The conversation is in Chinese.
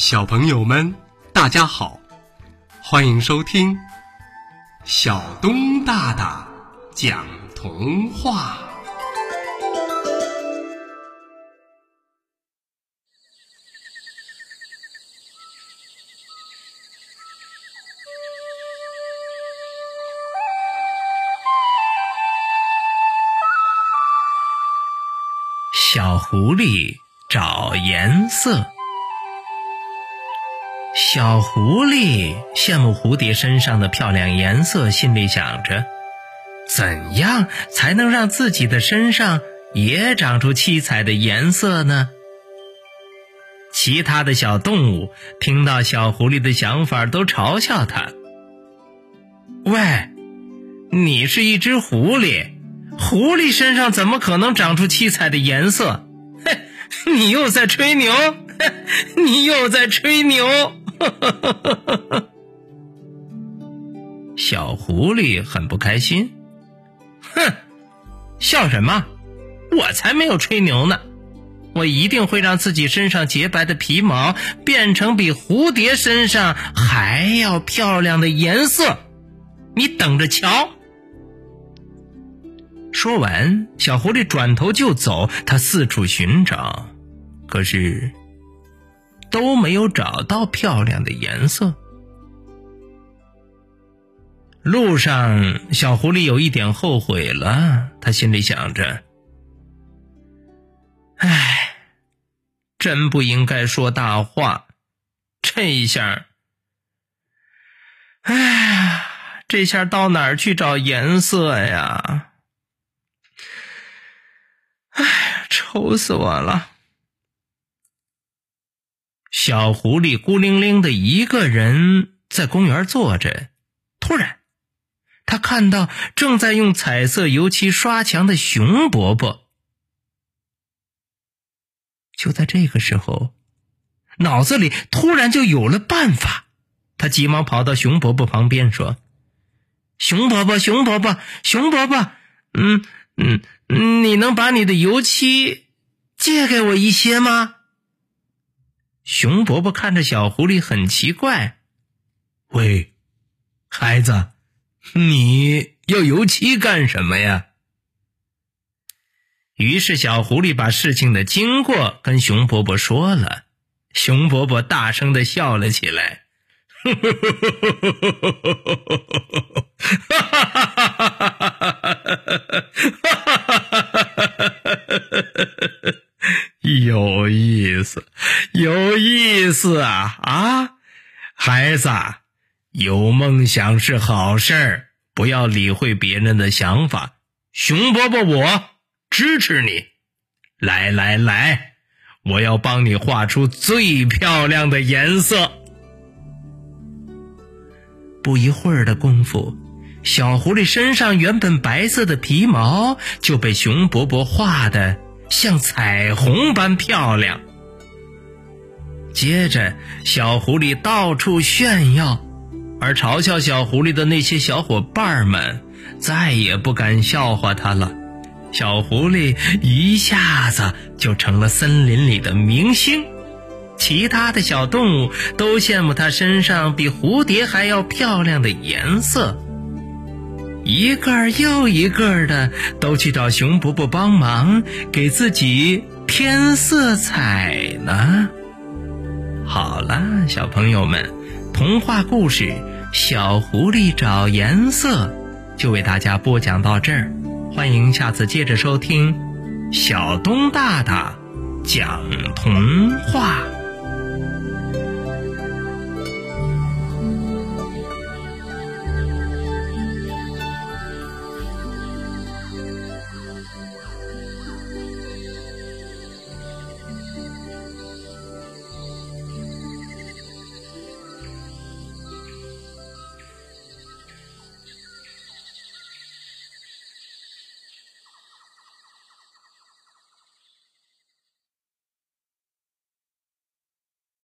小朋友们，大家好，欢迎收听小东大大讲童话。小狐狸找颜色。小狐狸羡慕蝴蝶身上的漂亮颜色，心里想着：怎样才能让自己的身上也长出七彩的颜色呢？其他的小动物听到小狐狸的想法，都嘲笑它：“喂，你是一只狐狸，狐狸身上怎么可能长出七彩的颜色？嘿，你又在吹牛，你又在吹牛！” 小狐狸很不开心，哼，笑什么？我才没有吹牛呢！我一定会让自己身上洁白的皮毛变成比蝴蝶身上还要漂亮的颜色，你等着瞧！说完，小狐狸转头就走，它四处寻找，可是。都没有找到漂亮的颜色。路上，小狐狸有一点后悔了，他心里想着：“唉，真不应该说大话，这一下，唉，这下到哪儿去找颜色呀？唉，愁死我了。”小狐狸孤零零的一个人在公园坐着，突然，他看到正在用彩色油漆刷墙的熊伯伯。就在这个时候，脑子里突然就有了办法，他急忙跑到熊伯伯旁边说：“熊伯伯，熊伯伯，熊伯伯，嗯嗯，你能把你的油漆借给我一些吗？”熊伯伯看着小狐狸很奇怪，喂，孩子，你要油漆干什么呀？于是小狐狸把事情的经过跟熊伯伯说了，熊伯伯大声的笑了起来，有意思，有意思啊啊！孩子，有梦想是好事儿，不要理会别人的想法。熊伯伯，我支持你。来来来，我要帮你画出最漂亮的颜色。不一会儿的功夫，小狐狸身上原本白色的皮毛就被熊伯伯画的。像彩虹般漂亮。接着，小狐狸到处炫耀，而嘲笑小狐狸的那些小伙伴们再也不敢笑话它了。小狐狸一下子就成了森林里的明星，其他的小动物都羡慕它身上比蝴蝶还要漂亮的颜色。一个又一个的都去找熊伯伯帮忙，给自己添色彩呢。好了，小朋友们，童话故事《小狐狸找颜色》就为大家播讲到这儿，欢迎下次接着收听小东大大讲童话。